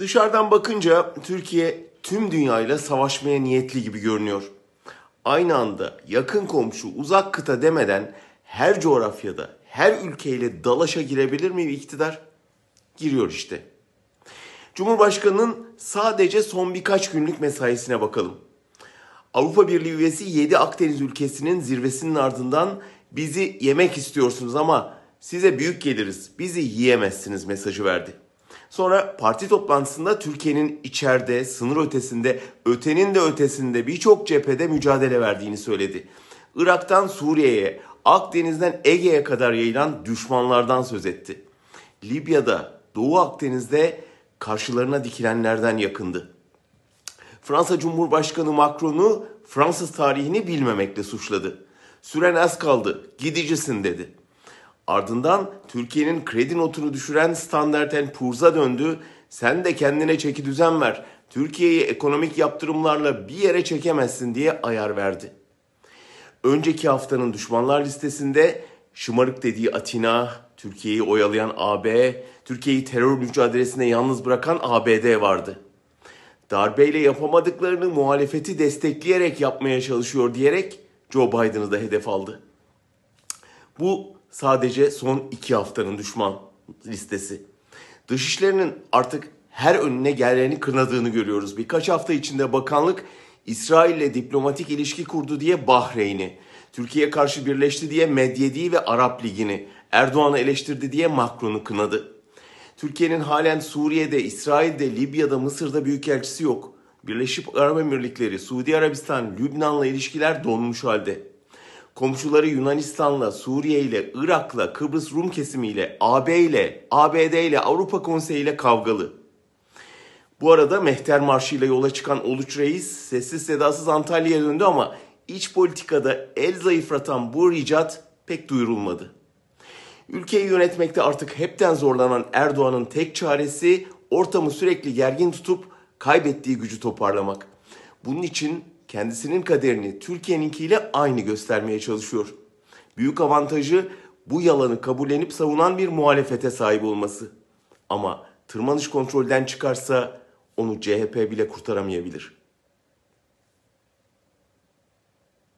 Dışarıdan bakınca Türkiye tüm dünyayla savaşmaya niyetli gibi görünüyor. Aynı anda yakın komşu, uzak kıta demeden her coğrafyada, her ülkeyle dalaşa girebilir mi iktidar? Giriyor işte. Cumhurbaşkanının sadece son birkaç günlük mesaisine bakalım. Avrupa Birliği üyesi 7 Akdeniz ülkesinin zirvesinin ardından bizi yemek istiyorsunuz ama size büyük geliriz, bizi yiyemezsiniz mesajı verdi. Sonra parti toplantısında Türkiye'nin içeride, sınır ötesinde, ötenin de ötesinde birçok cephede mücadele verdiğini söyledi. Irak'tan Suriye'ye, Akdeniz'den Ege'ye kadar yayılan düşmanlardan söz etti. Libya'da, Doğu Akdeniz'de karşılarına dikilenlerden yakındı. Fransa Cumhurbaşkanı Macron'u Fransız tarihini bilmemekle suçladı. Süren az kaldı, gidicisin dedi. Ardından Türkiye'nin kredi notunu düşüren Standard Poor's'a döndü. Sen de kendine çeki düzen ver. Türkiye'yi ekonomik yaptırımlarla bir yere çekemezsin diye ayar verdi. Önceki haftanın düşmanlar listesinde şımarık dediği Atina, Türkiye'yi oyalayan AB, Türkiye'yi terör mücadelesine yalnız bırakan ABD vardı. Darbeyle yapamadıklarını muhalefeti destekleyerek yapmaya çalışıyor diyerek Joe Biden'ı da hedef aldı. Bu sadece son iki haftanın düşman listesi. Dışişlerinin artık her önüne geleni kınadığını görüyoruz. Birkaç hafta içinde bakanlık İsrail ile diplomatik ilişki kurdu diye Bahreyn'i, Türkiye'ye karşı birleşti diye Medyedi ve Arap Ligi'ni, Erdoğan'ı eleştirdi diye Macron'u kınadı. Türkiye'nin halen Suriye'de, İsrail'de, Libya'da, Mısır'da büyükelçisi yok. Birleşik Arap Emirlikleri, Suudi Arabistan, Lübnan'la ilişkiler donmuş halde. Komşuları Yunanistan'la, Suriye ile, Irak'la, Kıbrıs Rum kesimiyle, AB ile, ABD ile, Avrupa Konseyi ile kavgalı. Bu arada Mehter Marşı ile yola çıkan Uluç Reis sessiz sedasız Antalya'ya döndü ama iç politikada el zayıflatan bu ricat pek duyurulmadı. Ülkeyi yönetmekte artık hepten zorlanan Erdoğan'ın tek çaresi ortamı sürekli gergin tutup kaybettiği gücü toparlamak. Bunun için kendisinin kaderini Türkiye'ninkiyle aynı göstermeye çalışıyor. Büyük avantajı bu yalanı kabullenip savunan bir muhalefete sahip olması. Ama tırmanış kontrolden çıkarsa onu CHP bile kurtaramayabilir.''